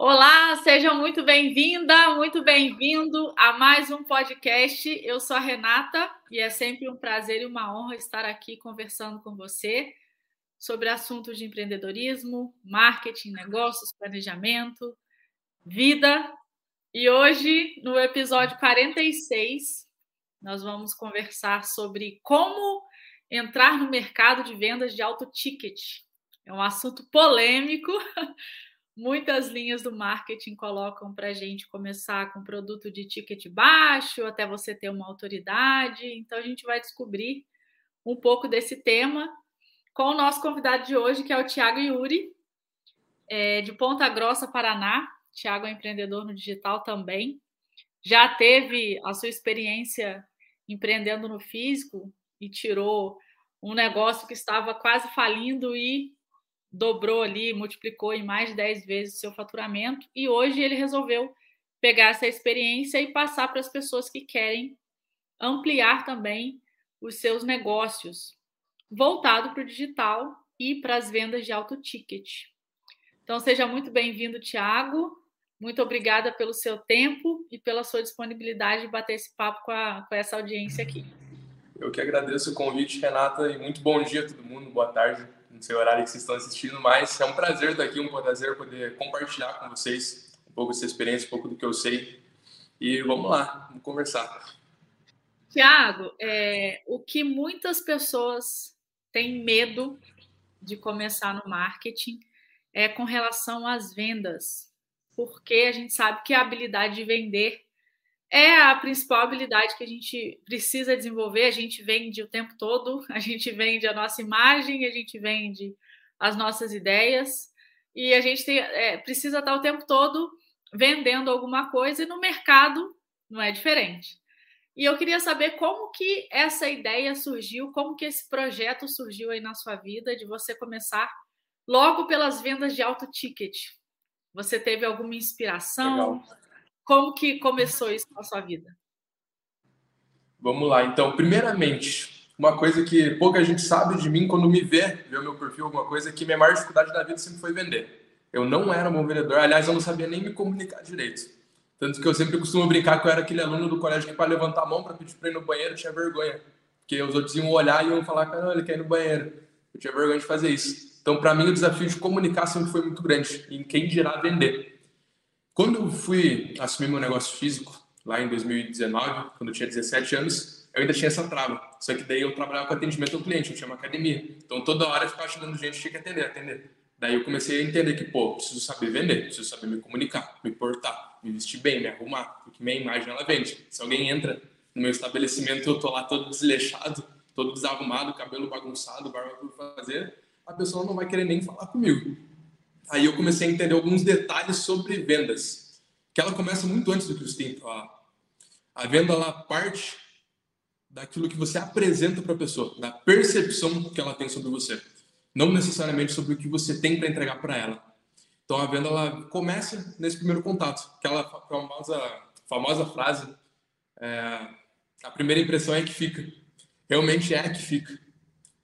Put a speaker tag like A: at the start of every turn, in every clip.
A: Olá, seja muito bem-vinda, muito bem-vindo a mais um podcast. Eu sou a Renata e é sempre um prazer e uma honra estar aqui conversando com você sobre assuntos de empreendedorismo, marketing, negócios, planejamento, vida. E hoje, no episódio 46, nós vamos conversar sobre como entrar no mercado de vendas de alto ticket. É um assunto polêmico. Muitas linhas do marketing colocam para a gente começar com produto de ticket baixo, até você ter uma autoridade. Então, a gente vai descobrir um pouco desse tema com o nosso convidado de hoje, que é o Tiago Yuri, é, de Ponta Grossa, Paraná. Tiago é empreendedor no digital também. Já teve a sua experiência empreendendo no físico e tirou um negócio que estava quase falindo e dobrou ali, multiplicou em mais de 10 vezes o seu faturamento e hoje ele resolveu pegar essa experiência e passar para as pessoas que querem ampliar também os seus negócios, voltado para o digital e para as vendas de alto ticket. Então, seja muito bem-vindo, Tiago. Muito obrigada pelo seu tempo e pela sua disponibilidade de bater esse papo com, a, com essa audiência aqui.
B: Eu que agradeço o convite, Renata, e muito bom dia a todo mundo, boa tarde no seu horário que vocês estão assistindo, mas é um prazer estar aqui, um prazer poder compartilhar com vocês um pouco dessa experiência, um pouco do que eu sei. E vamos lá, vamos conversar.
A: Tiago, é, o que muitas pessoas têm medo de começar no marketing é com relação às vendas, porque a gente sabe que a habilidade de vender é a principal habilidade que a gente precisa desenvolver. A gente vende o tempo todo, a gente vende a nossa imagem, a gente vende as nossas ideias e a gente tem, é, precisa estar o tempo todo vendendo alguma coisa e no mercado não é diferente. E eu queria saber como que essa ideia surgiu, como que esse projeto surgiu aí na sua vida de você começar logo pelas vendas de alto ticket. Você teve alguma inspiração? Legal. Como que começou isso na sua vida?
B: Vamos lá. Então, primeiramente, uma coisa que pouca gente sabe de mim quando me vê, vê o meu perfil, alguma coisa, é que minha maior dificuldade da vida sempre foi vender. Eu não era bom vendedor, aliás, eu não sabia nem me comunicar direito. Tanto que eu sempre costumo brincar que eu era aquele aluno do colégio que para levantar a mão para pedir para ir no banheiro tinha vergonha. Porque os outros iam olhar e iam falar, caramba, ele quer ir no banheiro. Eu tinha vergonha de fazer isso. Então, para mim, o desafio de comunicar sempre foi muito grande. E quem dirá vender. Quando eu fui assumir meu negócio físico, lá em 2019, quando eu tinha 17 anos, eu ainda tinha essa trava. Só que daí eu trabalhava com atendimento ao cliente, eu tinha uma academia. Então toda hora eu ficava chegando gente, tinha que atender, atender. Daí eu comecei a entender que, pô, preciso saber vender, preciso saber me comunicar, me portar, me vestir bem, me arrumar, porque minha imagem ela vende. Se alguém entra no meu estabelecimento, eu tô lá todo desleixado, todo desarrumado, cabelo bagunçado, barba por fazer, a pessoa não vai querer nem falar comigo. Aí eu comecei a entender alguns detalhes sobre vendas, que ela começa muito antes do que você tem. A venda ela parte daquilo que você apresenta para a pessoa, da percepção que ela tem sobre você, não necessariamente sobre o que você tem para entregar para ela. Então a venda ela começa nesse primeiro contato, aquela famosa famosa frase: é, a primeira impressão é que fica. Realmente é que fica.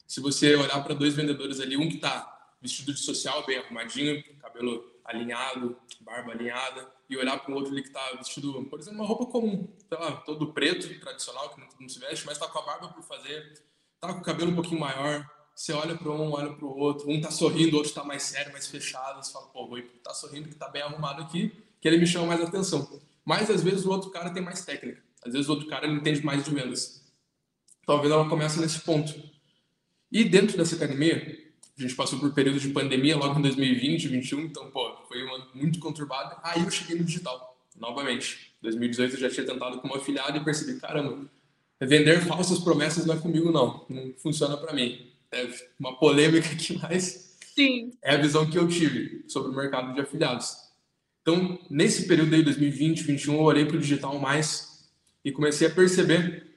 B: Se você olhar para dois vendedores ali, um que está vestido de social, bem arrumadinho, cabelo alinhado, barba alinhada, e olhar para o outro ali que está vestido, por exemplo, uma roupa comum, sei lá, todo preto, tradicional, que não se veste, mas está com a barba por fazer, está com o cabelo um pouquinho maior, você olha para um, olha para o outro, um está sorrindo, o outro está mais sério, mais fechado, você fala, pô, vou tá sorrindo que está bem arrumado aqui, que ele me chama mais atenção. Mas às vezes o outro cara tem mais técnica, às vezes o outro cara ele entende mais de vendas. Talvez ela comece nesse ponto. E dentro dessa academia, a gente passou por período de pandemia logo em 2020, 2021, então, pô, foi um ano muito conturbado. Aí eu cheguei no digital, novamente. Em 2018 eu já tinha tentado como afiliado e percebi, caramba, vender falsas promessas não é comigo, não. Não funciona para mim. É uma polêmica aqui, mas
A: Sim.
B: é a visão que eu tive sobre o mercado de afiliados. Então, nesse período aí, 2020, 2021, eu olhei para o digital mais e comecei a perceber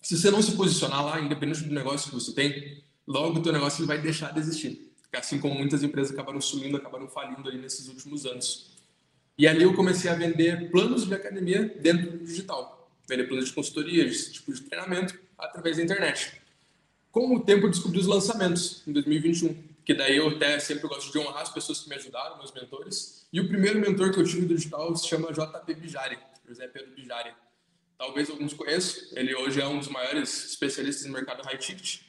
B: que se você não se posicionar lá, independente do negócio que você tem, logo o teu negócio ele vai deixar de existir. Assim como muitas empresas acabaram sumindo, acabaram falindo aí nesses últimos anos. E ali eu comecei a vender planos de academia dentro do digital. Vender planos de consultoria, esse tipo de treinamento, através da internet. Com o tempo, eu descobri os lançamentos, em 2021. que daí eu até sempre gosto de honrar as pessoas que me ajudaram, meus mentores. E o primeiro mentor que eu tive do digital se chama JP Bijari, José Pedro Bijari. Talvez alguns conheçam, ele hoje é um dos maiores especialistas no mercado high ticket.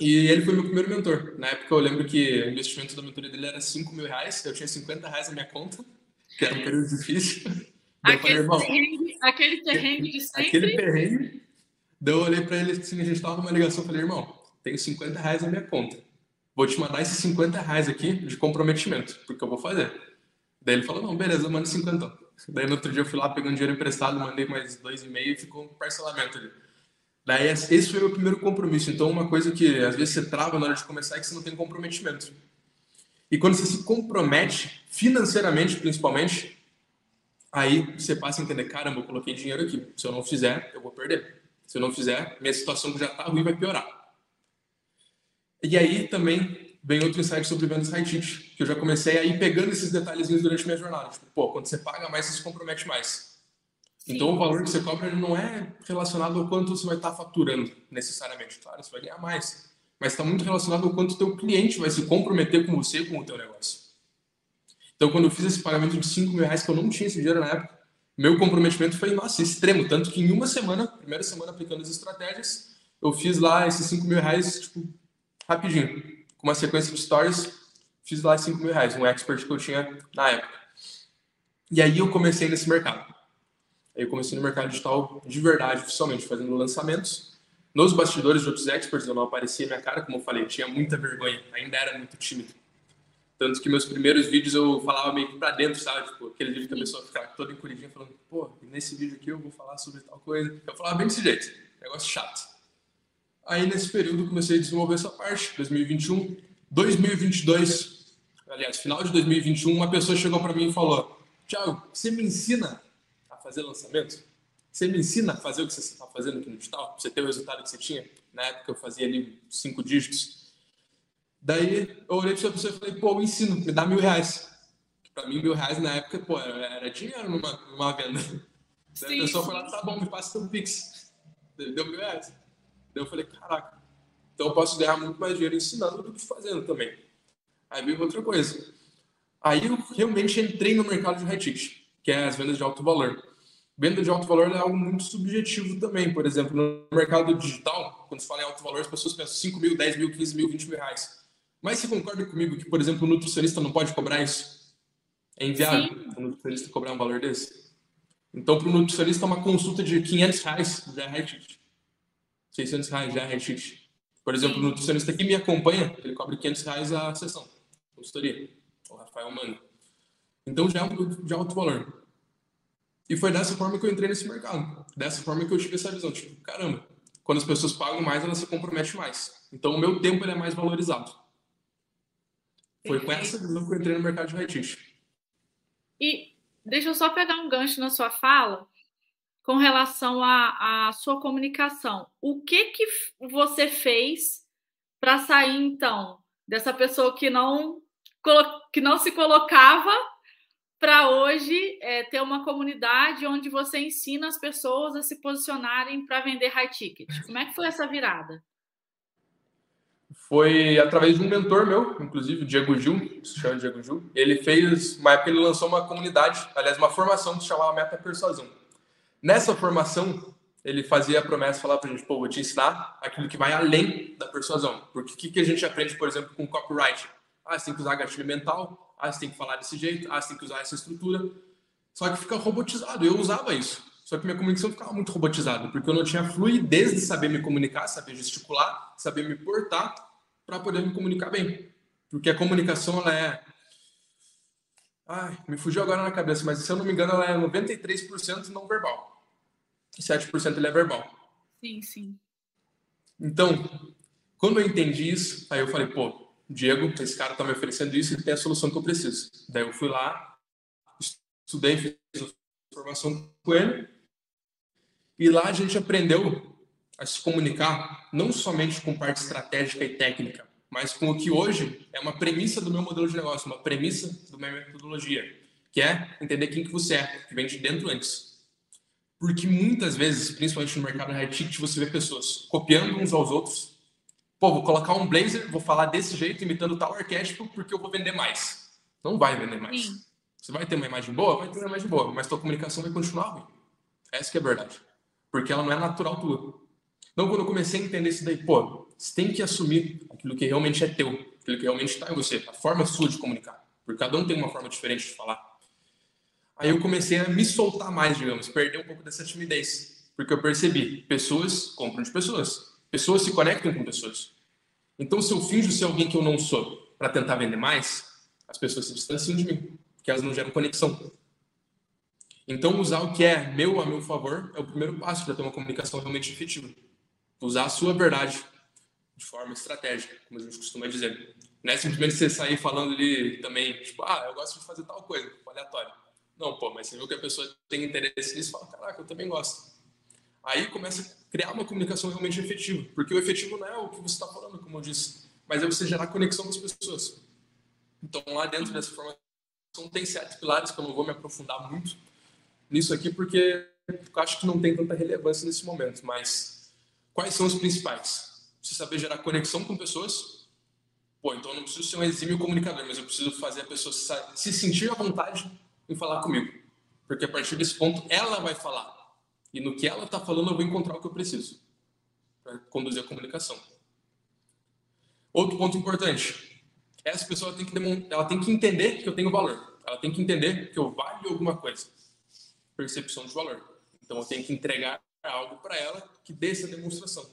B: E ele foi meu primeiro mentor. Na época eu lembro que o investimento da mentoria dele era 5 mil reais, eu tinha 50 reais na minha conta, que era um período difícil.
A: Aquele, falei, perrengue, aquele perrengue de sempre.
B: Aquele perrengue. Daí eu olhei para ele assim, a gente estava numa ligação, falei, irmão, tenho 50 reais na minha conta. Vou te mandar esses 50 reais aqui de comprometimento, porque eu vou fazer. Daí ele falou, não, beleza, manda 50. Daí no outro dia eu fui lá pegando dinheiro emprestado, mandei mais dois e meio e ficou um parcelamento ali. Daí esse foi o meu primeiro compromisso. Então uma coisa que às vezes você trava na hora de começar é que você não tem comprometimento. E quando você se compromete, financeiramente principalmente, aí você passa a entender, caramba, eu coloquei dinheiro aqui. Se eu não fizer, eu vou perder. Se eu não fizer, minha situação já está ruim vai piorar. E aí também vem outro insight sobre vendas high ticket, que eu já comecei a ir pegando esses detalhezinhos durante minha jornada. Tipo, pô, quando você paga mais, você se compromete mais. Sim. Então o valor que você cobra não é relacionado ao quanto você vai estar faturando necessariamente. Claro, você vai ganhar mais. Mas está muito relacionado ao quanto o teu cliente vai se comprometer com você com o teu negócio. Então, quando eu fiz esse pagamento de 5 mil reais, que eu não tinha esse dinheiro na época, meu comprometimento foi, nossa, extremo. Tanto que em uma semana, primeira semana aplicando as estratégias, eu fiz lá esses 5 mil reais, tipo, rapidinho. Com uma sequência de stories, fiz lá 5 mil reais, um expert que eu tinha na época. E aí eu comecei nesse mercado. Aí eu comecei no mercado digital de verdade, oficialmente, fazendo lançamentos. Nos bastidores de outros experts eu não aparecia minha cara, como eu falei, eu tinha muita vergonha, ainda era muito tímido. Tanto que meus primeiros vídeos eu falava meio que pra dentro, sabe? Tipo, aquele vídeo que a pessoa fica toda encolhidinha falando, pô, nesse vídeo aqui eu vou falar sobre tal coisa. Eu falava bem desse jeito, negócio chato. Aí nesse período eu comecei a desenvolver essa parte, 2021. 2022, aliás, final de 2021, uma pessoa chegou para mim e falou: Tiago, você me ensina fazer lançamento? Você me ensina a fazer o que você está fazendo aqui no digital? Você ter o resultado que você tinha? Na época eu fazia ali cinco dígitos. Daí eu olhei para essa pessoa e falei: pô, eu ensino, me dá mil reais. Para mim, mil reais na época, pô, era dinheiro numa, numa venda. Sim, Daí a pessoa falou: tá bom, me passa teu Pix. Deu mil reais. Daí eu falei, caraca, então eu posso ganhar muito mais dinheiro ensinando do que fazendo também. Aí veio outra coisa. Aí eu realmente entrei no mercado de high ticket, que é as vendas de alto valor. Venda de alto valor é algo muito subjetivo também. Por exemplo, no mercado digital, quando se fala em alto valor, as pessoas pensam 5 mil, 10 mil, 15 mil, 20 mil reais. Mas você concorda comigo que, por exemplo, o nutricionista não pode cobrar isso? É inviável Sim. o nutricionista cobrar um valor desse? Então, para o nutricionista, uma consulta de 500 reais já é high ticket. 600 reais já é ticket. Por exemplo, o nutricionista que me acompanha, ele cobra 500 reais a sessão, consultoria, o Rafael Mano. Então já é um produto de alto valor. E foi dessa forma que eu entrei nesse mercado. Dessa forma que eu tive essa visão. Tipo, caramba, quando as pessoas pagam mais, elas se comprometem mais. Então o meu tempo ele é mais valorizado. Foi com essa visão que eu entrei no mercado de high
A: E deixa eu só pegar um gancho na sua fala, com relação à, à sua comunicação. O que que você fez para sair então dessa pessoa que não que não se colocava para hoje é, ter uma comunidade onde você ensina as pessoas a se posicionarem para vender high ticket? Como é que foi essa virada?
B: Foi através de um mentor meu, inclusive, o Diego Gil, se chama Diego Gil. Ele fez, uma época ele lançou uma comunidade, aliás, uma formação que se chamava Meta Persuasão Nessa formação, ele fazia a promessa, falar para a gente, pô, vou te ensinar aquilo que vai além da persuasão. Porque o que, que a gente aprende, por exemplo, com copyright? Ah, você tem que usar gatilho mental, ah, você tem que falar desse jeito, ah, você tem que usar essa estrutura. Só que fica robotizado. Eu usava isso. Só que minha comunicação ficava muito robotizada, porque eu não tinha fluidez de saber me comunicar, saber gesticular, saber me portar para poder me comunicar bem. Porque a comunicação, ela é Ai, me fugiu agora na cabeça, mas se eu não me engano, ela é 93% não verbal. E 7% ele é verbal.
A: Sim, sim.
B: Então, quando eu entendi isso, aí eu falei, pô, Diego, esse cara tá me oferecendo isso, ele tem a solução que eu preciso. Daí eu fui lá, estudei, fiz formação com ele, e lá a gente aprendeu a se comunicar não somente com parte estratégica e técnica, mas com o que hoje é uma premissa do meu modelo de negócio, uma premissa da minha metodologia, que é entender quem que você é, que vem de dentro antes. Porque muitas vezes, principalmente no mercado high ticket, você vê pessoas copiando uns aos outros pô, vou colocar um blazer, vou falar desse jeito, imitando tal arquétipo, porque eu vou vender mais. Não vai vender mais. Sim. Você vai ter uma imagem boa? Vai ter uma imagem boa, mas tua comunicação vai continuar ruim. Essa que é a verdade. Porque ela não é natural tua. Então, quando eu comecei a entender isso daí, pô, você tem que assumir aquilo que realmente é teu, aquilo que realmente está em você, a forma sua de comunicar. Porque cada um tem uma forma diferente de falar. Aí eu comecei a me soltar mais, digamos, perder um pouco dessa timidez. Porque eu percebi, pessoas compram de pessoas. Pessoas se conectam com pessoas. Então, se eu finjo ser alguém que eu não sou para tentar vender mais, as pessoas se distanciam de mim, porque elas não geram conexão. Então, usar o que é meu a meu favor é o primeiro passo para ter uma comunicação realmente efetiva. Usar a sua verdade de forma estratégica, como a gente costuma dizer. Não é simplesmente você sair falando ali também, tipo, ah, eu gosto de fazer tal coisa, aleatório. Não, pô, mas você viu que a pessoa tem interesse nisso, fala, caraca, eu também gosto. Aí começa a criar uma comunicação realmente efetiva, porque o efetivo não é o que você está falando, como eu disse, mas é você gerar conexão com as pessoas. Então, lá dentro dessa formação tem sete pilares que eu não vou me aprofundar muito nisso aqui, porque eu acho que não tem tanta relevância nesse momento. Mas quais são os principais? Você saber gerar conexão com pessoas. Pô, então eu não preciso ser um exímio comunicador, mas eu preciso fazer a pessoa se sentir à vontade em falar comigo. Porque a partir desse ponto ela vai falar. E no que ela está falando eu vou encontrar o que eu preciso para conduzir a comunicação. Outro ponto importante essa pessoa tem que, ela tem que entender que eu tenho valor. Ela tem que entender que eu valho alguma coisa. Percepção de valor. Então eu tenho que entregar algo para ela que dê essa demonstração.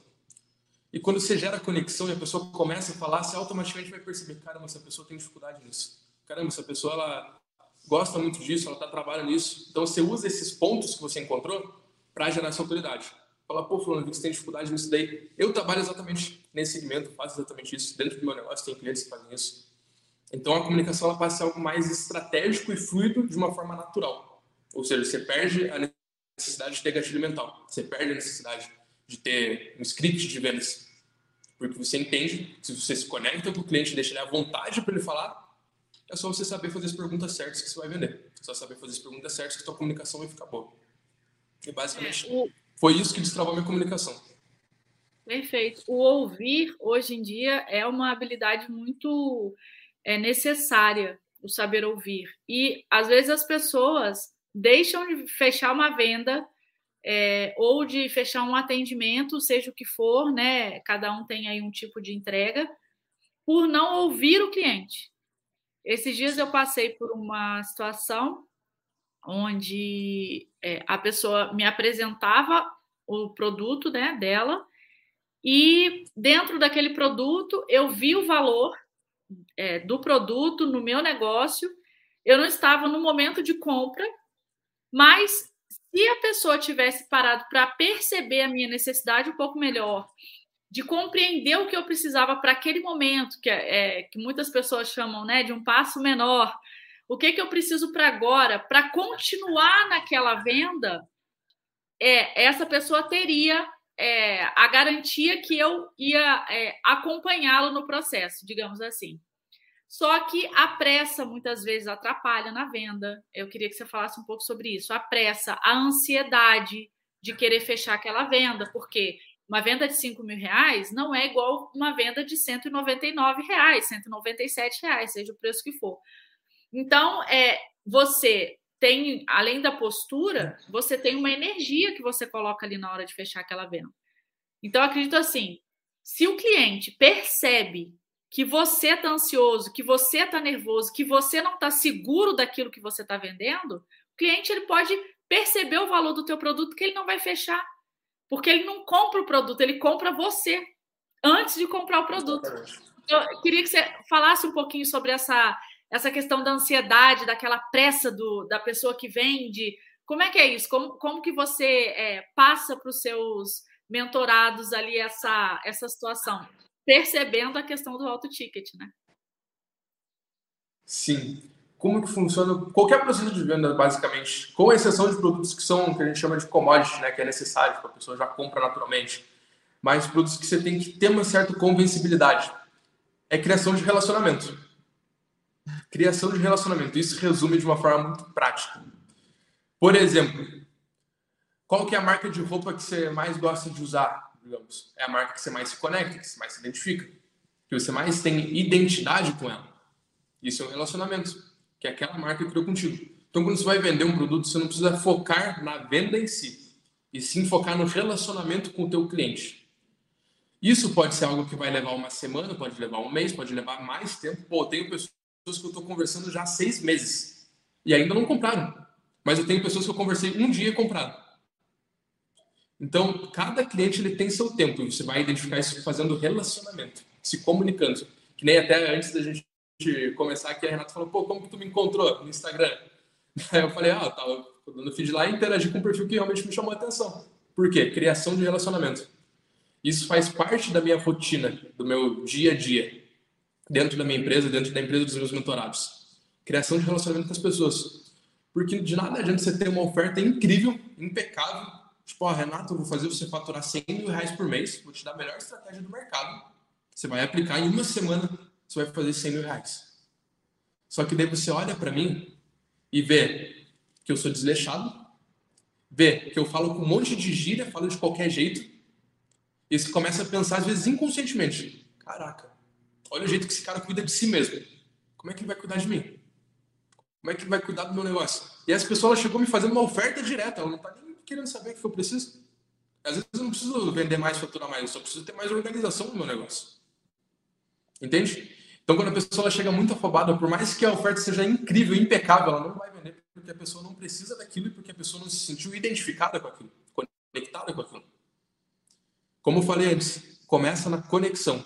B: E quando você gera conexão e a pessoa começa a falar, você automaticamente vai perceber, caramba, essa pessoa tem dificuldade nisso. Caramba, essa pessoa ela gosta muito disso, ela está trabalhando nisso. Então você usa esses pontos que você encontrou para gerar essa autoridade. Fala, pô, fulano, vi que você tem dificuldade nisso daí. Eu trabalho exatamente nesse segmento, faço exatamente isso. Dentro do meu negócio tem clientes que fazem isso. Então a comunicação ela passa a ser algo mais estratégico e fluido de uma forma natural. Ou seja, você perde a necessidade de ter gatilho mental. Você perde a necessidade de ter um script de vendas. Porque você entende, se você se conecta com o cliente, deixa ele à vontade para ele falar, é só você saber fazer as perguntas certas que você vai vender. É só saber fazer as perguntas certas que sua comunicação vai ficar boa. E basicamente é, o... foi isso que destravou a minha comunicação.
A: Perfeito. O ouvir, hoje em dia, é uma habilidade muito é, necessária, o saber ouvir. E, às vezes, as pessoas deixam de fechar uma venda é, ou de fechar um atendimento, seja o que for, né? Cada um tem aí um tipo de entrega, por não ouvir o cliente. Esses dias eu passei por uma situação onde é, a pessoa me apresentava o produto né, dela e dentro daquele produto eu vi o valor é, do produto no meu negócio. Eu não estava no momento de compra, mas se a pessoa tivesse parado para perceber a minha necessidade um pouco melhor, de compreender o que eu precisava para aquele momento, que, é, é, que muitas pessoas chamam né, de um passo menor, o que, que eu preciso para agora, para continuar naquela venda, é, essa pessoa teria é, a garantia que eu ia é, acompanhá-lo no processo, digamos assim. Só que a pressa muitas vezes atrapalha na venda. Eu queria que você falasse um pouco sobre isso. A pressa, a ansiedade de querer fechar aquela venda, porque uma venda de 5 mil reais não é igual uma venda de 199 reais, 197 reais, seja o preço que for. Então, é, você tem, além da postura, você tem uma energia que você coloca ali na hora de fechar aquela venda. Então, acredito assim: se o cliente percebe que você está ansioso, que você está nervoso, que você não está seguro daquilo que você está vendendo, o cliente ele pode perceber o valor do teu produto que ele não vai fechar, porque ele não compra o produto, ele compra você antes de comprar o produto. Eu queria que você falasse um pouquinho sobre essa essa questão da ansiedade, daquela pressa do, da pessoa que vende. Como é que é isso? Como, como que você é, passa para os seus mentorados ali essa, essa situação? Percebendo a questão do alto ticket, né?
B: Sim. Como que funciona qualquer processo de venda, basicamente, com exceção de produtos que são, que a gente chama de commodity, né, que é necessário, que a pessoa já compra naturalmente, mas produtos que você tem que ter uma certa convencibilidade. É criação de relacionamento Criação de relacionamento. Isso resume de uma forma muito prática. Por exemplo, qual que é a marca de roupa que você mais gosta de usar? digamos. É a marca que você mais se conecta, que você mais se identifica, que você mais tem identidade com ela. Isso é um relacionamento, que é aquela marca que criou contigo. Então, quando você vai vender um produto, você não precisa focar na venda em si, e sim focar no relacionamento com o teu cliente. Isso pode ser algo que vai levar uma semana, pode levar um mês, pode levar mais tempo. Pô, tenho pessoas que eu estou conversando já há seis meses e ainda não compraram. Mas eu tenho pessoas que eu conversei um dia e compraram. Então, cada cliente ele tem seu tempo você vai identificar isso fazendo relacionamento, se comunicando. Que nem até antes da gente começar aqui, a Renata falou, pô, como que tu me encontrou no Instagram? Aí eu falei, ah, eu tava dando feed lá e interagi com um perfil que realmente me chamou a atenção. Por quê? Criação de relacionamento. Isso faz parte da minha rotina, do meu dia a dia, dentro da minha empresa, dentro da empresa dos meus mentorados. Criação de relacionamento com as pessoas. Porque de nada adianta você ter uma oferta incrível, impecável. Tipo, ó, oh, Renato, eu vou fazer você faturar 100 mil reais por mês, vou te dar a melhor estratégia do mercado. Você vai aplicar em uma semana, você vai fazer 100 mil reais. Só que daí você olha para mim e vê que eu sou desleixado, vê que eu falo com um monte de gíria, falo de qualquer jeito, e você começa a pensar, às vezes, inconscientemente: caraca, olha o jeito que esse cara cuida de si mesmo. Como é que ele vai cuidar de mim? Como é que ele vai cuidar do meu negócio? E essa pessoa ela chegou me fazendo uma oferta direta, ela não está nem querendo saber o que eu preciso. Às vezes eu não preciso vender mais, faturar mais, eu só preciso ter mais organização no meu negócio. Entende? Então, quando a pessoa chega muito afobada, por mais que a oferta seja incrível, impecável, ela não vai vender porque a pessoa não precisa daquilo e porque a pessoa não se sentiu identificada com aquilo, conectada com aquilo. Como eu falei antes, começa na conexão.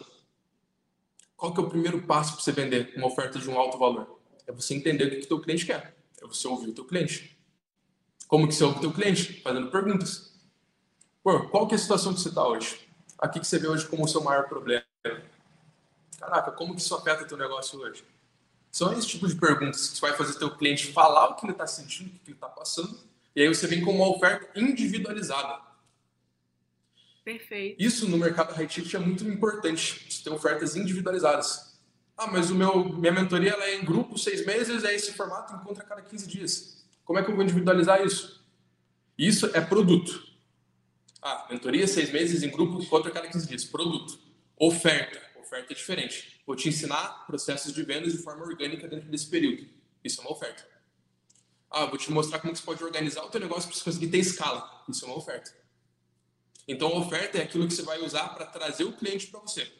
B: Qual que é o primeiro passo para você vender uma oferta de um alto valor? É você entender o que o teu cliente quer. É você ouvir o teu cliente. Como que você ouve o teu cliente? Fazendo perguntas. Pô, qual que é a situação que você está hoje? Aqui que você vê hoje como o seu maior problema. Caraca, como que isso afeta o teu negócio hoje? São esse tipo de perguntas que você vai fazer teu cliente falar o que ele está sentindo, o que ele está passando, e aí você vem com uma oferta individualizada.
A: Perfeito.
B: Isso no mercado high ticket é muito importante, você ter ofertas individualizadas. Ah, mas o meu, minha mentoria é em grupo, seis meses, é esse formato, encontra a cada 15 dias. Como é que eu vou individualizar isso? Isso é produto. Ah, mentoria, seis meses, em grupo, encontra a cada 15 dias. Produto. Oferta. Oferta é diferente. Vou te ensinar processos de vendas de forma orgânica dentro desse período. Isso é uma oferta. Ah, vou te mostrar como você pode organizar o teu negócio para você conseguir ter escala. Isso é uma oferta. Então, a oferta é aquilo que você vai usar para trazer o cliente para você.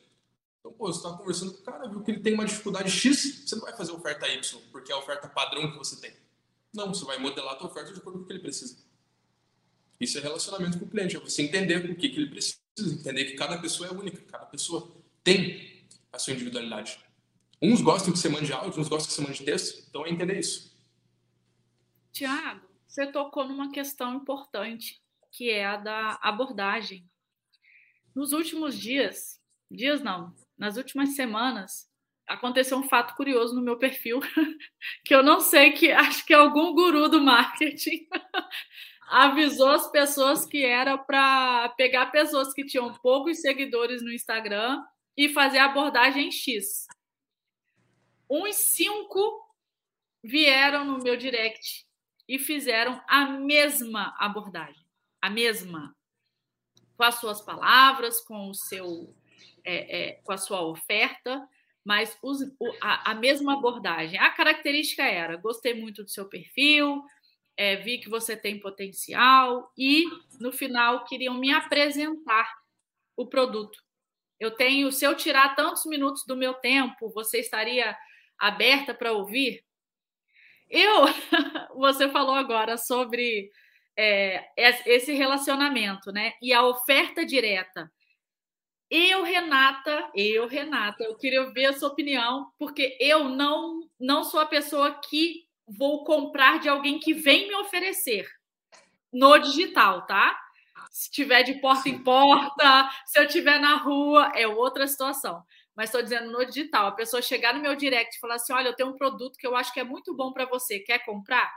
B: Então, pô, você está conversando com o cara, viu que ele tem uma dificuldade X, você não vai fazer oferta Y, porque é a oferta padrão que você tem. Não, você vai modelar a tua oferta de acordo com o que ele precisa. Isso é relacionamento com o cliente, é você entender o que, que ele precisa, entender que cada pessoa é única, cada pessoa tem a sua individualidade. Uns gostam que você mande áudio, uns gostam que você mande texto, então é entender isso.
A: Tiago, você tocou numa questão importante que é a da abordagem. Nos últimos dias, dias não, nas últimas semanas, aconteceu um fato curioso no meu perfil, que eu não sei que acho que algum guru do marketing avisou as pessoas que era para pegar pessoas que tinham poucos seguidores no Instagram e fazer abordagem X. Uns cinco vieram no meu direct e fizeram a mesma abordagem a mesma, com as suas palavras, com o seu, é, é, com a sua oferta, mas os, o, a, a, mesma abordagem. A característica era: gostei muito do seu perfil, é, vi que você tem potencial e no final queriam me apresentar o produto. Eu tenho, se eu tirar tantos minutos do meu tempo, você estaria aberta para ouvir? Eu, você falou agora sobre é, esse relacionamento, né? E a oferta direta. Eu, Renata, eu, Renata, eu queria ver a sua opinião, porque eu não, não sou a pessoa que vou comprar de alguém que vem me oferecer no digital, tá? Se tiver de porta em porta, se eu tiver na rua, é outra situação. Mas estou dizendo no digital, a pessoa chegar no meu direct e falar assim: olha, eu tenho um produto que eu acho que é muito bom para você, quer comprar?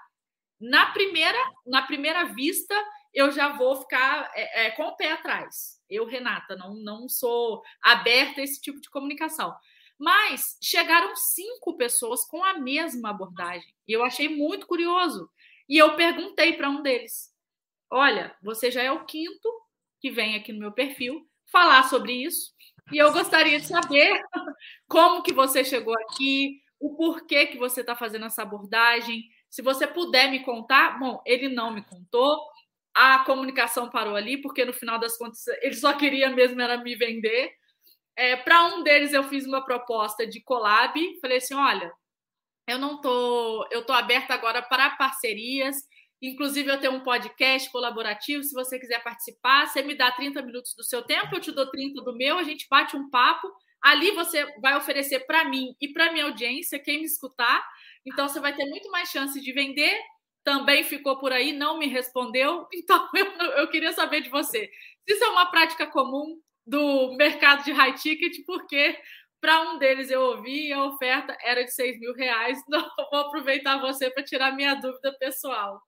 A: Na primeira, na primeira vista, eu já vou ficar é, é, com o pé atrás. Eu, Renata, não, não sou aberta a esse tipo de comunicação. Mas chegaram cinco pessoas com a mesma abordagem. E eu achei muito curioso. E eu perguntei para um deles: Olha, você já é o quinto que vem aqui no meu perfil falar sobre isso. E eu gostaria de saber como que você chegou aqui, o porquê que você está fazendo essa abordagem. Se você puder me contar, bom, ele não me contou, a comunicação parou ali, porque no final das contas ele só queria mesmo era me vender. É, Para um deles eu fiz uma proposta de collab, falei assim, olha, eu não tô, eu tô aberta agora para parcerias. Inclusive, eu tenho um podcast colaborativo. Se você quiser participar, você me dá 30 minutos do seu tempo, eu te dou 30 do meu, a gente bate um papo. Ali você vai oferecer para mim e para minha audiência, quem me escutar. Então, você vai ter muito mais chance de vender também ficou por aí, não me respondeu. Então, eu, eu queria saber de você. Isso é uma prática comum do mercado de high ticket, porque para um deles eu ouvi a oferta era de 6 mil reais. Então, vou aproveitar você para tirar minha dúvida pessoal.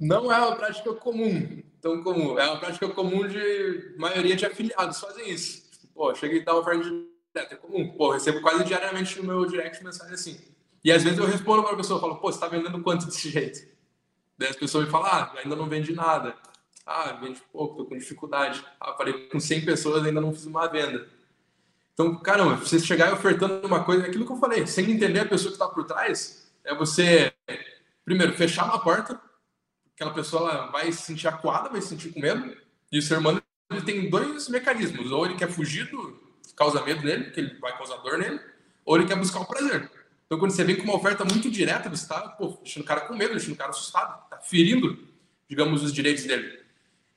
B: Não é uma prática comum, tão comum. É uma prática comum de maioria de afiliados fazem isso. Pô, cheguei e dar oferta de é comum. Pô, recebo quase diariamente no meu direct mensagem assim. E às vezes eu respondo para a pessoa, falo, pô, você está vendendo quanto desse jeito? Daí as pessoas me falam, ah, ainda não vendi nada. Ah, vende pouco, tô com dificuldade. Ah, falei com 100 pessoas, ainda não fiz uma venda. Então, caramba, você chegar ofertando uma coisa, aquilo que eu falei, sem entender a pessoa que está por trás, é você, primeiro, fechar uma porta, aquela pessoa ela vai se sentir acuada, vai se sentir com medo, e o ser humano ele tem dois mecanismos, ou ele quer fugir do, causa medo nele, que ele vai causar dor nele, ou ele quer buscar o prazer. Então, quando você vem com uma oferta muito direta, você está deixando o cara com medo, deixando o cara assustado, está ferindo, digamos, os direitos dele.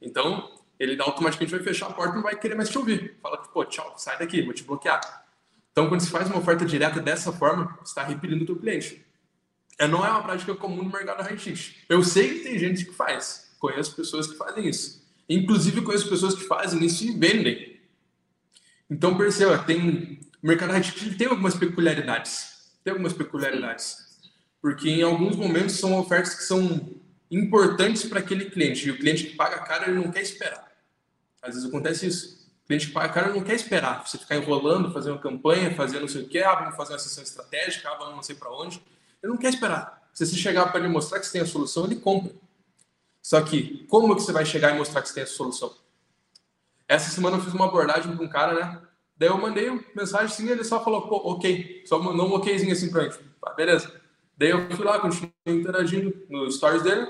B: Então, ele automaticamente vai fechar a porta e não vai querer mais te ouvir. Fala, pô, tchau, sai daqui, vou te bloquear. Então, quando você faz uma oferta direta dessa forma, você está repelindo o teu cliente. É, não é uma prática comum no mercado high ticket. Eu sei que tem gente que faz. Conheço pessoas que fazem isso. Inclusive, conheço pessoas que fazem isso e vendem. Então, perceba, tem... o mercado ticket tem algumas peculiaridades tem algumas peculiaridades. Porque em alguns momentos são ofertas que são importantes para aquele cliente. E o cliente que paga caro, ele não quer esperar. Às vezes acontece isso. O cliente que paga caro não quer esperar. Você ficar enrolando, fazer uma campanha, fazer não sei o que, ah, vamos fazer uma sessão estratégica, ah, vamos não sei para onde. Ele não quer esperar. Se você chegar para ele mostrar que você tem a solução, ele compra. Só que, como que você vai chegar e mostrar que você tem a solução? Essa semana eu fiz uma abordagem com um cara, né? Daí eu mandei uma mensagem assim, ele só falou, pô, ok. Só mandou um okzinho assim pra gente. Ah, beleza. Daí eu fui lá, continuei interagindo nos stories dele.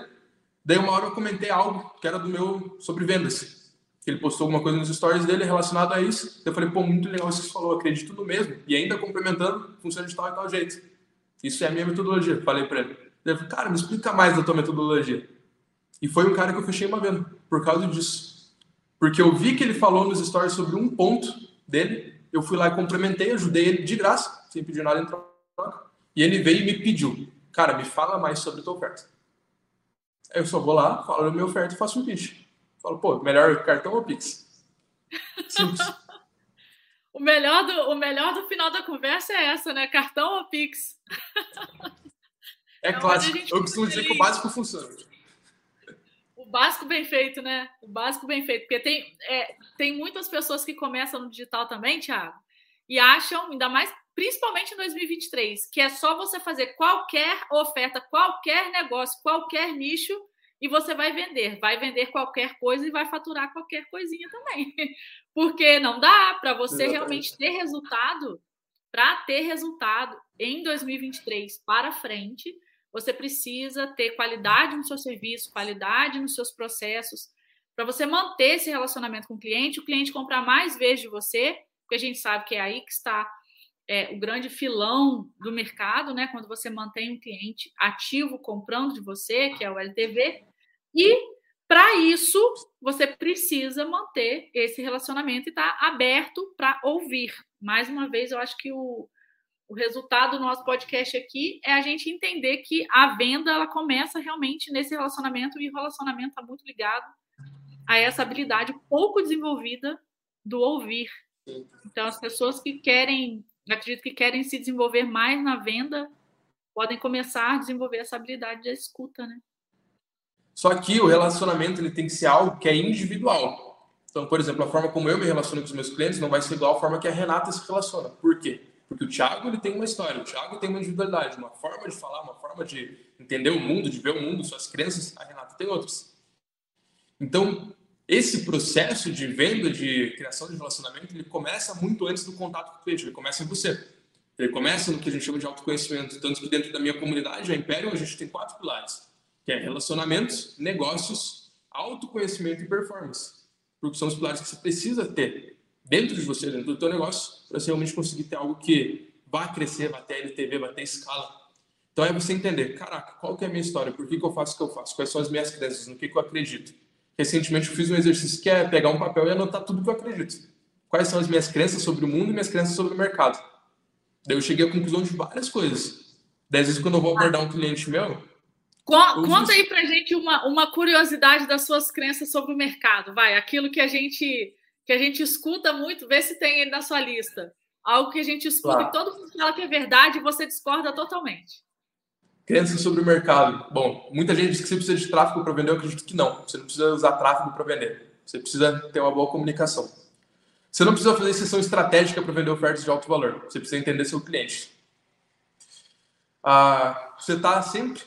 B: Daí uma hora eu comentei algo que era do meu sobre vendas. Ele postou alguma coisa nos stories dele relacionado a isso. Eu falei, pô, muito legal isso que você falou, acredito no mesmo. E ainda complementando, funciona de tal e tal jeito. Isso é a minha metodologia, falei para ele. Ele falou, cara, me explica mais da tua metodologia. E foi um cara que eu fechei uma venda por causa disso. Porque eu vi que ele falou nos stories sobre um ponto dele. Eu fui lá e complementei, ajudei ele de graça, sem pedir nada em troca. E ele veio e me pediu, cara, me fala mais sobre a tua oferta. Aí eu só vou lá, falo a minha oferta e faço um pitch. Falo, pô, melhor cartão ou Pix?
A: Simples. o, melhor do, o melhor do final da conversa é essa, né? Cartão ou Pix?
B: É, é clássico. Eu costumo dizer que o básico funciona
A: básico bem feito, né? O básico bem feito. Porque tem, é, tem muitas pessoas que começam no digital também, Thiago, e acham, ainda mais, principalmente em 2023, que é só você fazer qualquer oferta, qualquer negócio, qualquer nicho e você vai vender. Vai vender qualquer coisa e vai faturar qualquer coisinha também. Porque não dá para você Exatamente. realmente ter resultado, para ter resultado em 2023 para frente você precisa ter qualidade no seu serviço, qualidade nos seus processos, para você manter esse relacionamento com o cliente, o cliente comprar mais vezes de você, porque a gente sabe que é aí que está é, o grande filão do mercado, né? Quando você mantém um cliente ativo comprando de você, que é o LTV, e para isso você precisa manter esse relacionamento e estar tá aberto para ouvir. Mais uma vez, eu acho que o, o resultado do nosso podcast aqui é a gente entender que a venda ela começa realmente nesse relacionamento e o relacionamento está muito ligado a essa habilidade pouco desenvolvida do ouvir. Então, as pessoas que querem, acredito que querem se desenvolver mais na venda, podem começar a desenvolver essa habilidade da escuta, né?
B: Só que o relacionamento ele tem que ser algo que é individual. Então, por exemplo, a forma como eu me relaciono com os meus clientes não vai ser igual a forma que a Renata se relaciona. Por quê? Porque o Thiago ele tem uma história, o Thiago tem uma individualidade, uma forma de falar, uma forma de entender o mundo, de ver o mundo, suas crenças. A Renata tem outras. Então, esse processo de venda, de criação de relacionamento, ele começa muito antes do contato com o cliente, ele começa em você. Ele começa no que a gente chama de autoconhecimento. Tanto que dentro da minha comunidade, a Imperium, a gente tem quatro pilares, que é relacionamentos, negócios, autoconhecimento e performance. Porque são os pilares que você precisa ter dentro de você, dentro do teu negócio, para você realmente conseguir ter algo que vá crescer, vá ter LTV, vá ter escala. Então é você entender, caraca, qual que é a minha história? Por que, que eu faço o que eu faço? Quais são as minhas crenças? No que, que eu acredito? Recentemente eu fiz um exercício que é pegar um papel e anotar tudo que eu acredito. Quais são as minhas crenças sobre o mundo e minhas crenças sobre o mercado. Daí eu cheguei à conclusão de várias coisas. Dez vezes quando eu vou abordar um cliente meu.
A: Conta aí pra gente uma, uma curiosidade das suas crenças sobre o mercado. Vai, aquilo que a gente que a gente escuta muito, vê se tem ele na sua lista. Algo que a gente escuta claro. e todo mundo fala que é verdade e você discorda totalmente.
B: Crenças sobre o mercado. Bom, muita gente diz que você precisa de tráfego para vender, eu acredito que não. Você não precisa usar tráfego para vender. Você precisa ter uma boa comunicação. Você não precisa fazer sessão estratégica para vender ofertas de alto valor. Você precisa entender seu cliente. Ah, você está sempre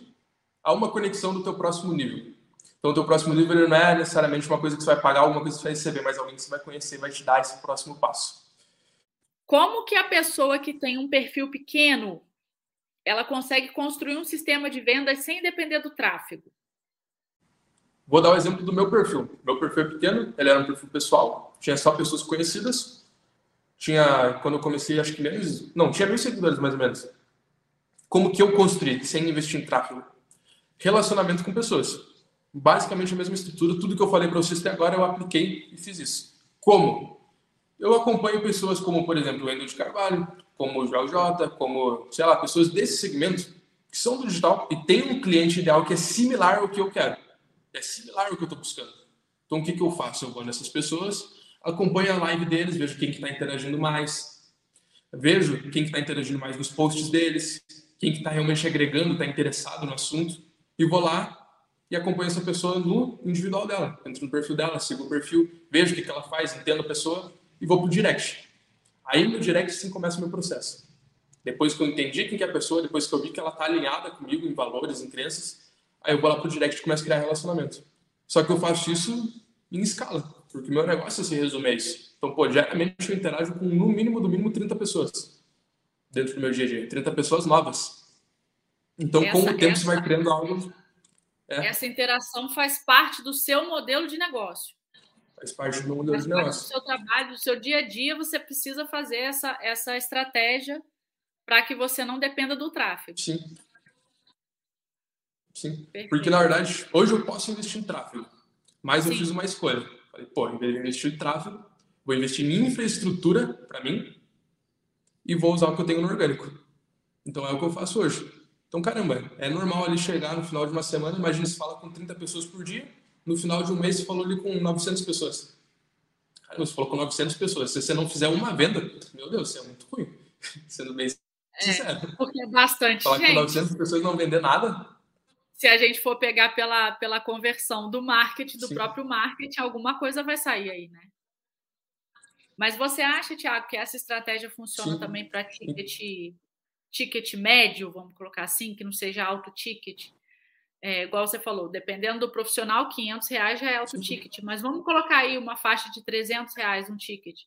B: a uma conexão do teu próximo nível. Então, o teu próximo nível não é necessariamente uma coisa que você vai pagar, alguma coisa que você vai receber, mas alguém que você vai conhecer vai te dar esse próximo passo.
A: Como que a pessoa que tem um perfil pequeno ela consegue construir um sistema de vendas sem depender do tráfego?
B: Vou dar o um exemplo do meu perfil. Meu perfil é pequeno, ele era um perfil pessoal, tinha só pessoas conhecidas. Tinha, quando eu comecei, acho que menos. Não, tinha mil seguidores mais ou menos. Como que eu construí sem investir em tráfego? Relacionamento com pessoas. Basicamente a mesma estrutura, tudo que eu falei para vocês até agora eu apliquei e fiz isso. Como? Eu acompanho pessoas como, por exemplo, o Endo de Carvalho, como o Joel J, como, sei lá, pessoas desse segmento que são do digital e tem um cliente ideal que é similar ao que eu quero. É similar ao que eu estou buscando. Então, o que, que eu faço? Eu vou nessas pessoas, acompanho a live deles, vejo quem que está interagindo mais, vejo quem que está interagindo mais nos posts deles, quem que está realmente agregando, está interessado no assunto, e vou lá e acompanho essa pessoa no individual dela, entro no perfil dela, sigo o perfil, vejo o que, que ela faz, entendo a pessoa e vou para o direct. Aí no direct sim começa o meu processo. Depois que eu entendi quem que é a pessoa, depois que eu vi que ela está alinhada comigo em valores, em crenças, aí eu vou lá pro direct e começo a criar relacionamento. Só que eu faço isso em escala, porque meu negócio se resume a isso. Então, pô, diariamente eu interajo com no mínimo, do mínimo 30 pessoas dentro do meu dia a dia. 30 pessoas novas. Então, essa, com o tempo, essa, você vai criando algo.
A: É. Essa interação faz parte do seu modelo de negócio.
B: Faz parte do meu modelo de negócio.
A: Do seu trabalho, do seu dia a dia, você precisa fazer essa, essa estratégia para que você não dependa do tráfego.
B: Sim. Sim. Perfeito. Porque, na verdade, hoje eu posso investir em tráfego, mas Sim. eu fiz uma escolha. Falei, pô, em vez de investir em tráfego, vou investir em infraestrutura para mim e vou usar o que eu tenho no orgânico. Então é o que eu faço hoje. Então, caramba, é normal ali chegar no final de uma semana, imagina se fala com 30 pessoas por dia, no final de um mês você falou ali com 900 pessoas. Cara, você falou com 900 pessoas. Se você não fizer uma venda, meu Deus, você é muito ruim. Sendo bem
A: é, sincero. É, porque é bastante
B: Falar
A: gente.
B: com 900 pessoas não vender nada.
A: Se a gente for pegar pela, pela conversão do marketing, do Sim. próprio marketing, alguma coisa vai sair aí, né? Mas você acha, Tiago, que essa estratégia funciona Sim. também para ticket, ticket médio, vamos colocar assim, que não seja alto ticket? é, igual você falou, dependendo do profissional, 500 reais já é alto ticket, mas vamos colocar aí uma faixa de 300 reais um ticket.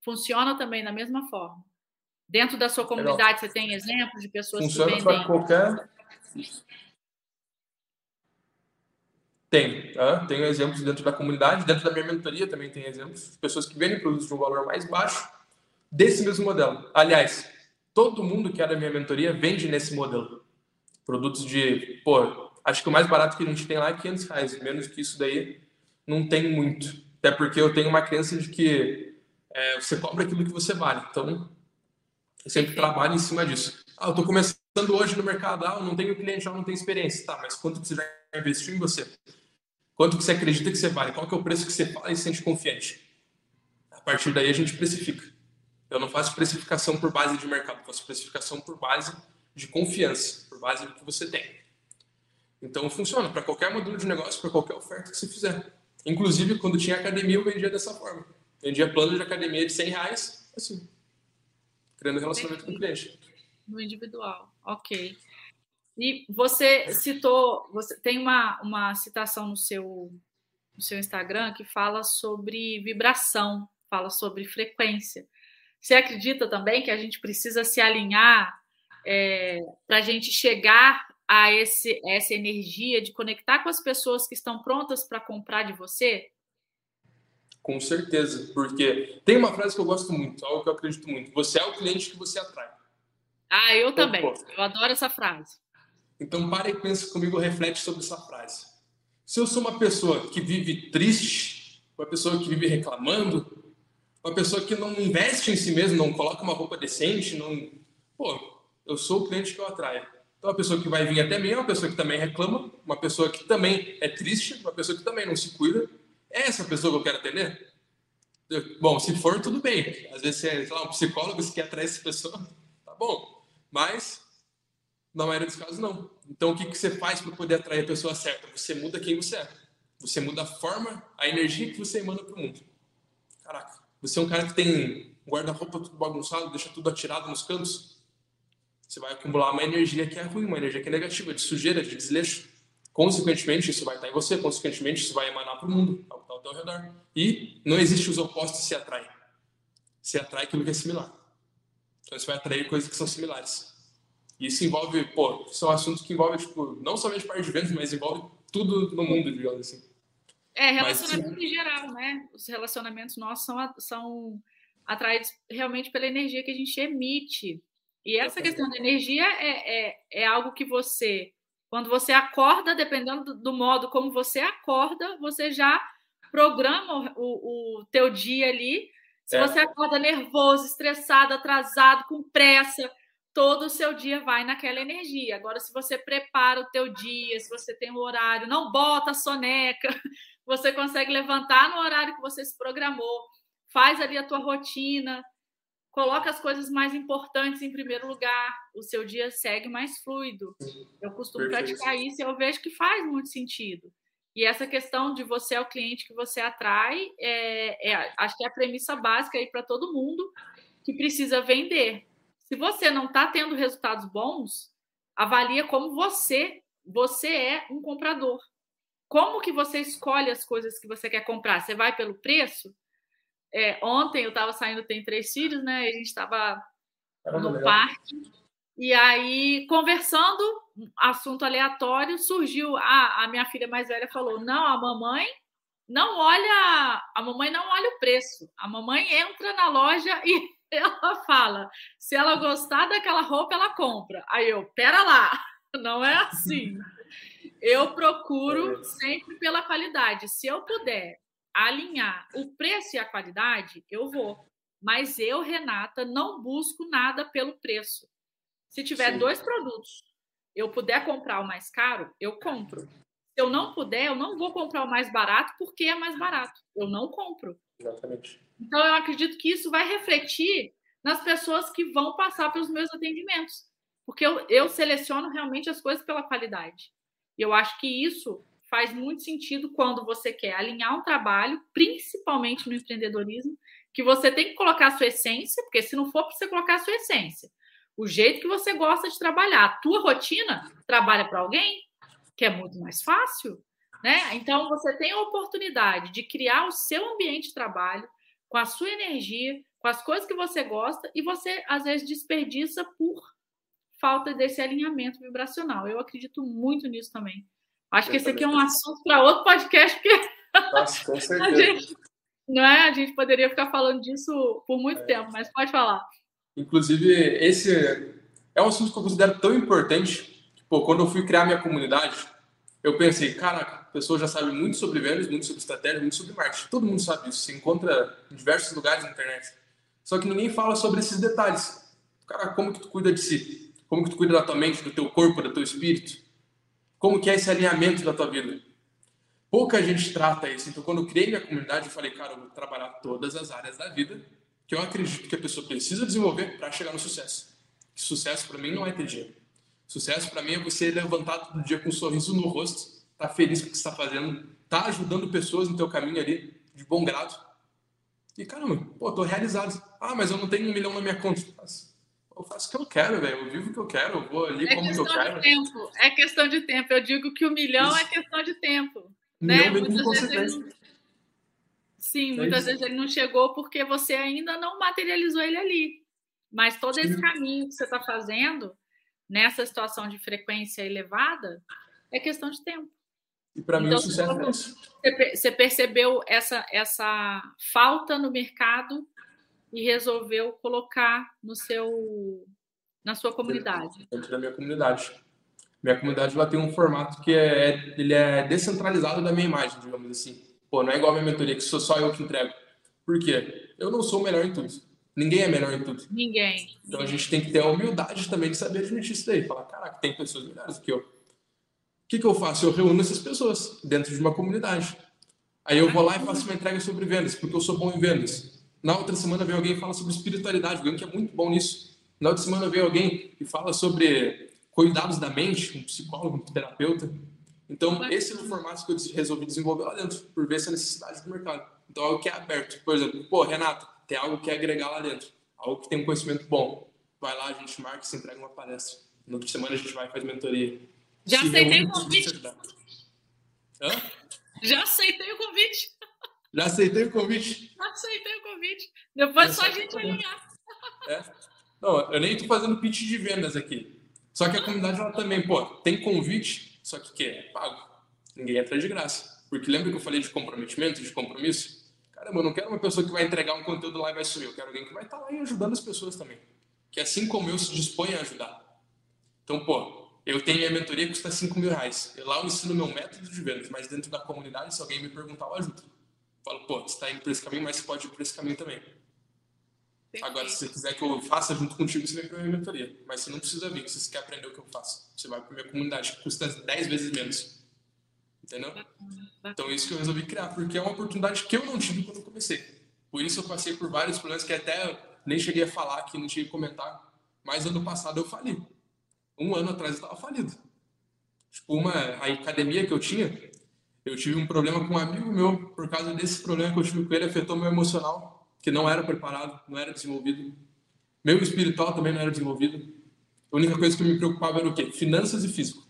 A: Funciona também da mesma forma. Dentro da sua comunidade, você tem exemplos de pessoas
B: Funciona
A: que vendem...
B: para qualquer... Tem, tá? tenho exemplos dentro da comunidade, dentro da minha mentoria também tem exemplos, pessoas que vendem produtos de um valor mais baixo desse mesmo modelo. Aliás, todo mundo que é da minha mentoria vende nesse modelo. Produtos de, pô, Acho que o mais barato que a gente tem lá é 500 reais. Menos que isso daí não tem muito. Até porque eu tenho uma crença de que é, você cobra aquilo que você vale. Então, eu sempre trabalho em cima disso. Ah, eu estou começando hoje no mercado, ah, eu não tenho cliente, eu não tenho experiência. Tá, mas quanto que você já investiu em você? Quanto que você acredita que você vale? Qual que é o preço que você fala e se sente confiante? A partir daí a gente precifica. Eu não faço precificação por base de mercado, eu faço precificação por base de confiança, por base do que você tem. Então funciona para qualquer modelo de negócio, para qualquer oferta que você fizer. Inclusive, quando tinha academia, eu vendia dessa forma. Vendia plano de academia de 100 reais, assim, criando relacionamento com o cliente.
A: No individual, ok. E você citou, você tem uma, uma citação no seu, no seu Instagram que fala sobre vibração, fala sobre frequência. Você acredita também que a gente precisa se alinhar é, para a gente chegar a esse, essa energia de conectar com as pessoas que estão prontas para comprar de você?
B: Com certeza, porque tem uma frase que eu gosto muito, algo que eu acredito muito. Você é o cliente que você atrai.
A: Ah, eu então, também. Eu adoro essa frase.
B: Então, para e pensa comigo, reflete sobre essa frase. Se eu sou uma pessoa que vive triste, uma pessoa que vive reclamando, uma pessoa que não investe em si mesmo, não coloca uma roupa decente, não. Pô, eu sou o cliente que eu atraio. Então, a pessoa que vai vir até mim é uma pessoa que também reclama, uma pessoa que também é triste, uma pessoa que também não se cuida. É essa pessoa que eu quero atender? Bom, se for, tudo bem. Às vezes você é lá, um psicólogo que quer atrair essa pessoa, tá bom. Mas, na maioria dos casos, não. Então, o que, que você faz para poder atrair a pessoa certa? Você muda quem você é. Você muda a forma, a energia que você emana para o mundo. Você é um cara que tem guarda-roupa tudo bagunçado, deixa tudo atirado nos cantos você vai acumular uma energia que é ruim, uma energia que é negativa, de sujeira, de desleixo. Consequentemente, isso vai estar em você, consequentemente, isso vai emanar para o mundo, ao, ao teu redor. E não existe os opostos se atraem. Se atrai aquilo que é similar. Então, você vai atrair coisas que são similares. E isso envolve, pô, são assuntos que envolvem, tipo, não somente parte de vendas, mas envolve tudo no mundo, digamos assim.
A: É, relacionamento mas, em geral, né? Os relacionamentos nossos são, são atraídos realmente pela energia que a gente emite. E essa questão da energia é, é, é algo que você, quando você acorda, dependendo do, do modo como você acorda, você já programa o, o teu dia ali. Se é. você acorda nervoso, estressado, atrasado, com pressa, todo o seu dia vai naquela energia. Agora, se você prepara o teu dia, se você tem um horário, não bota soneca, você consegue levantar no horário que você se programou, faz ali a tua rotina, coloca as coisas mais importantes em primeiro lugar, o seu dia segue mais fluido. Eu costumo Perfeito. praticar isso e eu vejo que faz muito sentido. E essa questão de você é o cliente que você atrai, é, é acho que é a premissa básica aí para todo mundo que precisa vender. Se você não está tendo resultados bons, avalia como você, você é um comprador. Como que você escolhe as coisas que você quer comprar? Você vai pelo preço? É, ontem eu estava saindo, tem três filhos, né? A gente estava no legal. parque. E aí, conversando, assunto aleatório, surgiu. A, a minha filha mais velha falou: Não, a mamãe não olha. A mamãe não olha o preço. A mamãe entra na loja e ela fala: se ela gostar daquela roupa, ela compra. Aí eu, pera lá, não é assim. Eu procuro é. sempre pela qualidade. Se eu puder alinhar o preço e a qualidade, eu vou. Mas eu, Renata, não busco nada pelo preço. Se tiver Sim. dois produtos, eu puder comprar o mais caro, eu compro. Se eu não puder, eu não vou comprar o mais barato porque é mais barato. Eu não compro.
B: Exatamente.
A: Então, eu acredito que isso vai refletir nas pessoas que vão passar pelos meus atendimentos. Porque eu, eu seleciono realmente as coisas pela qualidade. E eu acho que isso faz muito sentido quando você quer alinhar um trabalho, principalmente no empreendedorismo, que você tem que colocar a sua essência, porque se não for para você colocar a sua essência, o jeito que você gosta de trabalhar, a tua rotina, trabalha para alguém, que é muito mais fácil, né? Então você tem a oportunidade de criar o seu ambiente de trabalho com a sua energia, com as coisas que você gosta e você às vezes desperdiça por falta desse alinhamento vibracional. Eu acredito muito nisso também. Acho que esse aqui é um assunto para outro podcast, porque
B: Nossa, com certeza.
A: a gente, não é? a gente poderia ficar falando disso por muito é. tempo, mas pode falar.
B: Inclusive, esse é um assunto que eu considero tão importante que, pô, quando eu fui criar minha comunidade, eu pensei, caraca, a pessoa já sabe muito sobre vendas, muito sobre estratégia, muito sobre marketing. Todo mundo sabe isso, se encontra em diversos lugares na internet. Só que ninguém fala sobre esses detalhes. Cara, como que tu cuida de si? Como que tu cuida da tua mente, do teu corpo, do teu espírito? Como que é esse alinhamento da tua vida? Pouca gente trata isso. Então, quando eu criei minha comunidade, eu falei, cara, eu vou trabalhar todas as áreas da vida que eu acredito que a pessoa precisa desenvolver para chegar no sucesso. sucesso para mim não é ter dinheiro. Sucesso para mim é você levantar todo dia com um sorriso no rosto, tá feliz com o que está fazendo, tá ajudando pessoas no teu caminho ali de bom grado. E caramba, pô, tô realizado. Ah, mas eu não tenho um milhão na minha conta. Eu faço o que eu quero, velho. Eu vivo o que eu quero, eu vou ali é como eu quero.
A: Tempo. É questão de tempo. Eu digo que o milhão Isso. é questão de tempo. né? Muitas vezes ele não... Sim, é muitas vezes ele não chegou porque você ainda não materializou ele ali. Mas todo esse caminho que você está fazendo nessa situação de frequência elevada é questão de tempo.
B: E para mim então, o sucesso é isso.
A: Você percebeu essa, essa falta no mercado e resolveu colocar no seu na sua comunidade.
B: Dentro da minha comunidade. Minha comunidade lá tem um formato que é ele é descentralizado da minha imagem, digamos assim. Pô, não é igual a minha mentoria que sou só eu que entrego. Por quê? Eu não sou o melhor em tudo. Ninguém é melhor em tudo.
A: Ninguém.
B: Então a gente tem que ter a humildade também de saber admitir isso daí. Falar, caraca, tem pessoas melhores do que eu. O que, que eu faço? Eu reúno essas pessoas dentro de uma comunidade. Aí eu vou lá e faço uma entrega sobre vendas, porque eu sou bom em vendas. Na outra semana vem alguém e fala sobre espiritualidade, alguém que é muito bom nisso. Na outra semana vem alguém e fala sobre cuidados da mente, um psicólogo, um terapeuta. Então, esse é o formato que eu resolvi desenvolver lá dentro, por ver essa necessidade do mercado. Então, algo que é aberto. Por exemplo, pô, Renato, tem algo que é agregar lá dentro, algo que tem um conhecimento bom. Vai lá, a gente marca e se entrega uma palestra. Na outra semana a gente vai e faz mentoria.
A: Já se aceitei o convite. Já aceitei o convite.
B: Já aceitei o convite?
A: Já aceitei o convite. Depois só a gente alinhar.
B: É. Não, eu nem estou fazendo pitch de vendas aqui. Só que a comunidade ela também, pô, tem convite, só que que é pago. Ninguém entra de graça. Porque lembra que eu falei de comprometimento, de compromisso? Caramba, eu não quero uma pessoa que vai entregar um conteúdo lá e vai sumir. Eu quero alguém que vai estar lá e ajudando as pessoas também. Que assim como eu se dispõe a ajudar. Então, pô, eu tenho minha mentoria que custa 5 mil reais. Eu lá eu ensino meu método de vendas, mas dentro da comunidade, se alguém me perguntar, eu ajudo. Falo, pô, você está indo por esse caminho, mas você pode ir por esse caminho também. Agora, se você quiser que eu faça junto contigo, você vem para minha mentoria. Mas você não precisa vir, se você quer aprender o que eu faço. Você vai para minha comunidade, que custa 10 vezes menos. Entendeu? Então, isso que eu resolvi criar, porque é uma oportunidade que eu não tive quando eu comecei. Por isso, eu passei por vários problemas que até nem cheguei a falar aqui, não cheguei a comentar. Mas ano passado eu fali. Um ano atrás eu estava falido. Tipo, uma, a academia que eu tinha, eu tive um problema com um amigo meu, por causa desse problema que eu tive com ele, afetou meu emocional, que não era preparado, não era desenvolvido. Meu espiritual também não era desenvolvido. A única coisa que me preocupava era o quê? Finanças e físico.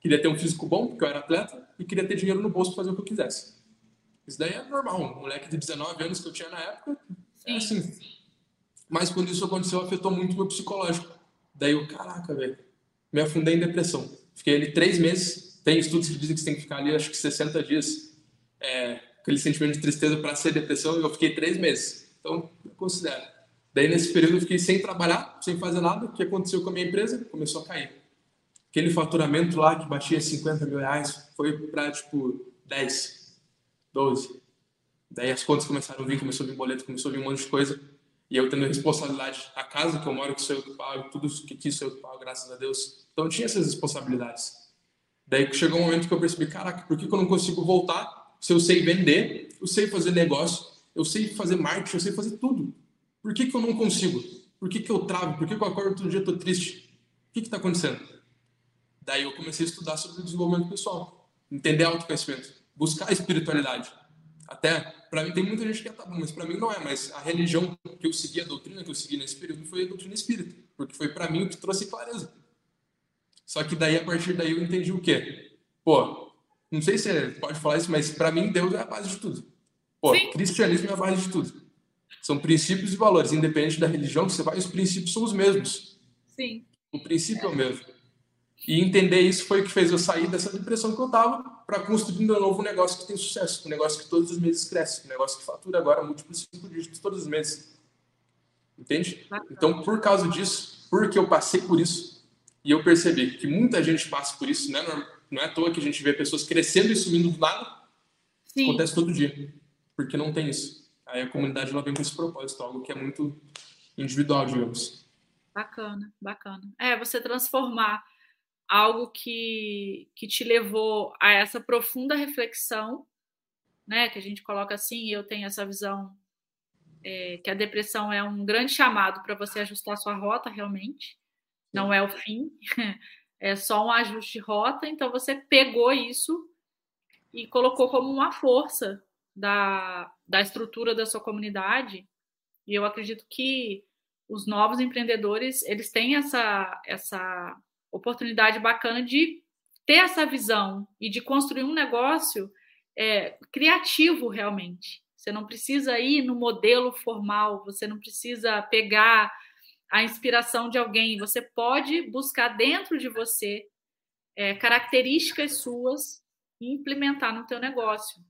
B: Queria ter um físico bom, porque eu era atleta, e queria ter dinheiro no bolso para fazer o que eu quisesse. Isso daí é normal. Um moleque de 19 anos que eu tinha na época, é assim. Mas quando isso aconteceu, afetou muito o meu psicológico. Daí eu, caraca, velho, me afundei em depressão. Fiquei ali três meses. Tem estudos que dizem que você tem que ficar ali, acho que 60 dias, é, aquele sentimento de tristeza para ser depressão, e eu fiquei três meses. Então, considero. Daí, nesse período, eu fiquei sem trabalhar, sem fazer nada. O que aconteceu com a minha empresa? Começou a cair aquele faturamento lá que batia 50 mil reais foi para tipo 10, 12. Daí as contas começaram a vir, começou a vir boleto, começou a vir um monte de coisa. E eu tendo responsabilidade, a casa que eu moro, que eu que pago, tudo que quis eu que pago, graças a Deus. Então tinha essas responsabilidades. Daí chegou um momento que eu percebi, caraca, por que, que eu não consigo voltar se eu sei vender, eu sei fazer negócio, eu sei fazer marketing, eu sei fazer tudo. Por que, que eu não consigo? Por que, que eu travo? Por que, que eu acordo todo dia e tô triste? O que está acontecendo? Daí eu comecei a estudar sobre desenvolvimento pessoal, entender autoconhecimento, buscar a espiritualidade. Até, para mim, tem muita gente que é tabu, mas para mim não é. Mas a religião que eu segui, a doutrina que eu segui nesse período foi a doutrina espírita, porque foi para mim o que trouxe clareza. Só que daí, a partir daí, eu entendi o quê? Pô, não sei se você pode falar isso, mas para mim, Deus é a base de tudo. Pô, Sim. cristianismo é a base de tudo. São princípios e valores, independente da religião que você vai, os princípios são os mesmos.
A: Sim.
B: O princípio é, é o mesmo. E entender isso foi o que fez eu sair dessa depressão que eu estava para construir um novo negócio que tem sucesso, um negócio que todos os meses cresce, um negócio que fatura agora múltiplos cinco dígitos todos os meses. Entende? Então, por causa disso, porque eu passei por isso, e eu percebi que muita gente passa por isso, né? não é à toa que a gente vê pessoas crescendo e sumindo do nada, Sim. acontece todo dia, porque não tem isso. Aí a comunidade ela vem com esse propósito, algo que é muito individual, digamos.
A: Bacana, bacana. É, você transformar algo que, que te levou a essa profunda reflexão, né? Que a gente coloca assim, eu tenho essa visão é, que a depressão é um grande chamado para você ajustar sua rota realmente, não é o fim, é só um ajuste de rota. Então você pegou isso e colocou como uma força da, da estrutura da sua comunidade. E eu acredito que os novos empreendedores eles têm essa essa oportunidade bacana de ter essa visão e de construir um negócio é, criativo realmente. Você não precisa ir no modelo formal, você não precisa pegar a inspiração de alguém. Você pode buscar dentro de você é, características suas e implementar no teu negócio.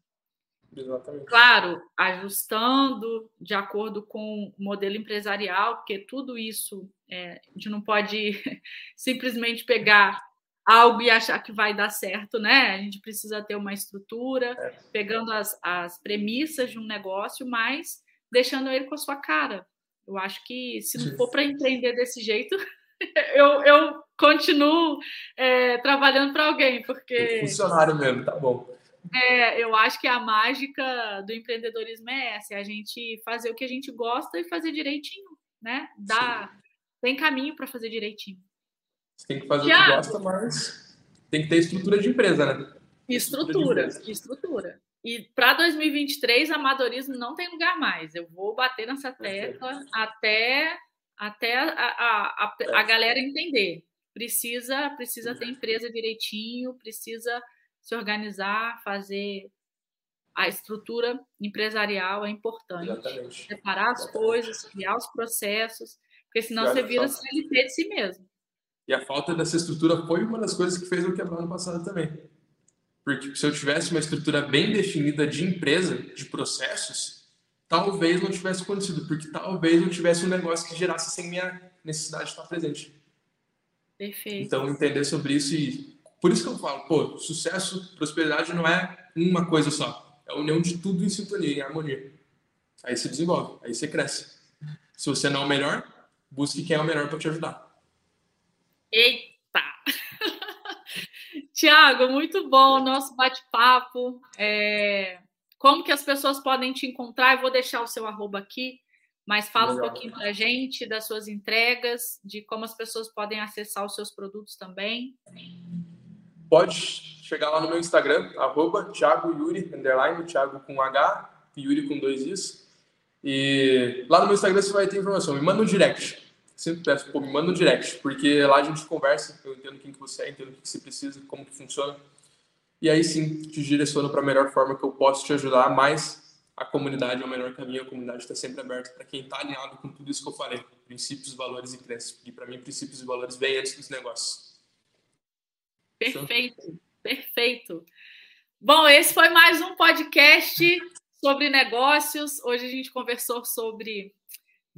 B: Exatamente.
A: Claro, ajustando de acordo com o modelo empresarial, porque tudo isso é, a gente não pode simplesmente pegar algo e achar que vai dar certo, né? A gente precisa ter uma estrutura, é. pegando as, as premissas de um negócio, mas deixando ele com a sua cara. Eu acho que se não for para empreender desse jeito, eu, eu continuo é, trabalhando para alguém, porque.
B: Funcionário mesmo, tá bom.
A: É, eu acho que a mágica do empreendedorismo é essa, é a gente fazer o que a gente gosta e fazer direitinho, né? Dá, tem caminho para fazer direitinho.
B: Você tem que fazer o que gosta, mas tem que ter estrutura de empresa, né?
A: Estrutura, estrutura. estrutura. E para 2023, amadorismo não tem lugar mais. Eu vou bater nessa tecla até, até a, a, a, a galera entender. Precisa, precisa ter empresa direitinho, precisa se organizar, fazer a estrutura empresarial é importante.
B: Exatamente.
A: Separar as Exatamente. coisas, criar os processos, porque senão você vira CLT de si mesmo.
B: E a falta dessa estrutura foi uma das coisas que fez eu quebrar no passado também. Porque se eu tivesse uma estrutura bem definida de empresa, de processos, talvez não tivesse acontecido, porque talvez eu tivesse um negócio que gerasse sem minha necessidade de estar presente.
A: Perfeito.
B: Então, entender sobre isso e por isso que eu falo, pô, sucesso, prosperidade não é uma coisa só. É a união de tudo em sintonia, em harmonia. Aí você desenvolve, aí você cresce. Se você não é o melhor, busque quem é o melhor para te ajudar.
A: Eita! Tiago, muito bom o nosso bate-papo. É... Como que as pessoas podem te encontrar? Eu vou deixar o seu arroba aqui, mas fala Legal. um pouquinho para a gente das suas entregas, de como as pessoas podem acessar os seus produtos também
B: pode chegar lá no meu Instagram, arroba Thiago Yuri, underline, Thiago com H, Yuri com dois Is. E lá no meu Instagram você vai ter informação. Me manda um direct. Sempre peço, pô, me manda um direct, porque lá a gente conversa, eu entendo quem que você é, entendo o que você precisa, como que funciona. E aí sim, te direciono para a melhor forma que eu posso te ajudar, mas a comunidade é o melhor caminho, a comunidade está sempre aberta para quem está alinhado com tudo isso que eu falei. Princípios, valores e crenças. E para mim, princípios e valores vêm antes dos negócios.
A: Perfeito, perfeito. Bom, esse foi mais um podcast sobre negócios. Hoje a gente conversou sobre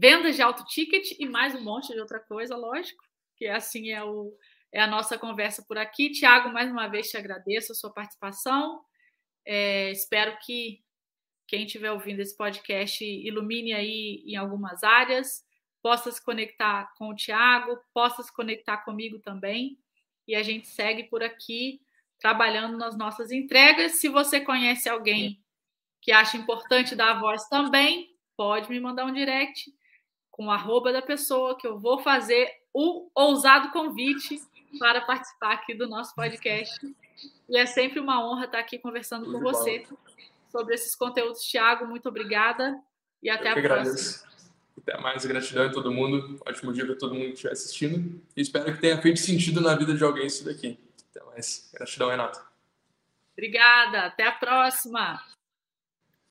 A: vendas de alto ticket e mais um monte de outra coisa, lógico, que assim é, o, é a nossa conversa por aqui. Tiago, mais uma vez te agradeço a sua participação. É, espero que quem estiver ouvindo esse podcast ilumine aí em algumas áreas, possa se conectar com o Tiago, possa se conectar comigo também e a gente segue por aqui trabalhando nas nossas entregas. Se você conhece alguém que acha importante dar a voz também, pode me mandar um direct com o arroba da pessoa que eu vou fazer o ousado convite para participar aqui do nosso podcast. E é sempre uma honra estar aqui conversando com você sobre esses conteúdos. Tiago, muito obrigada e até eu a próxima. Agradeço.
B: Até mais, gratidão a todo mundo. Ótimo dia para todo mundo que estiver assistindo. E espero que tenha feito sentido na vida de alguém isso daqui. Até mais. Gratidão, Renato.
A: Obrigada. Até a próxima.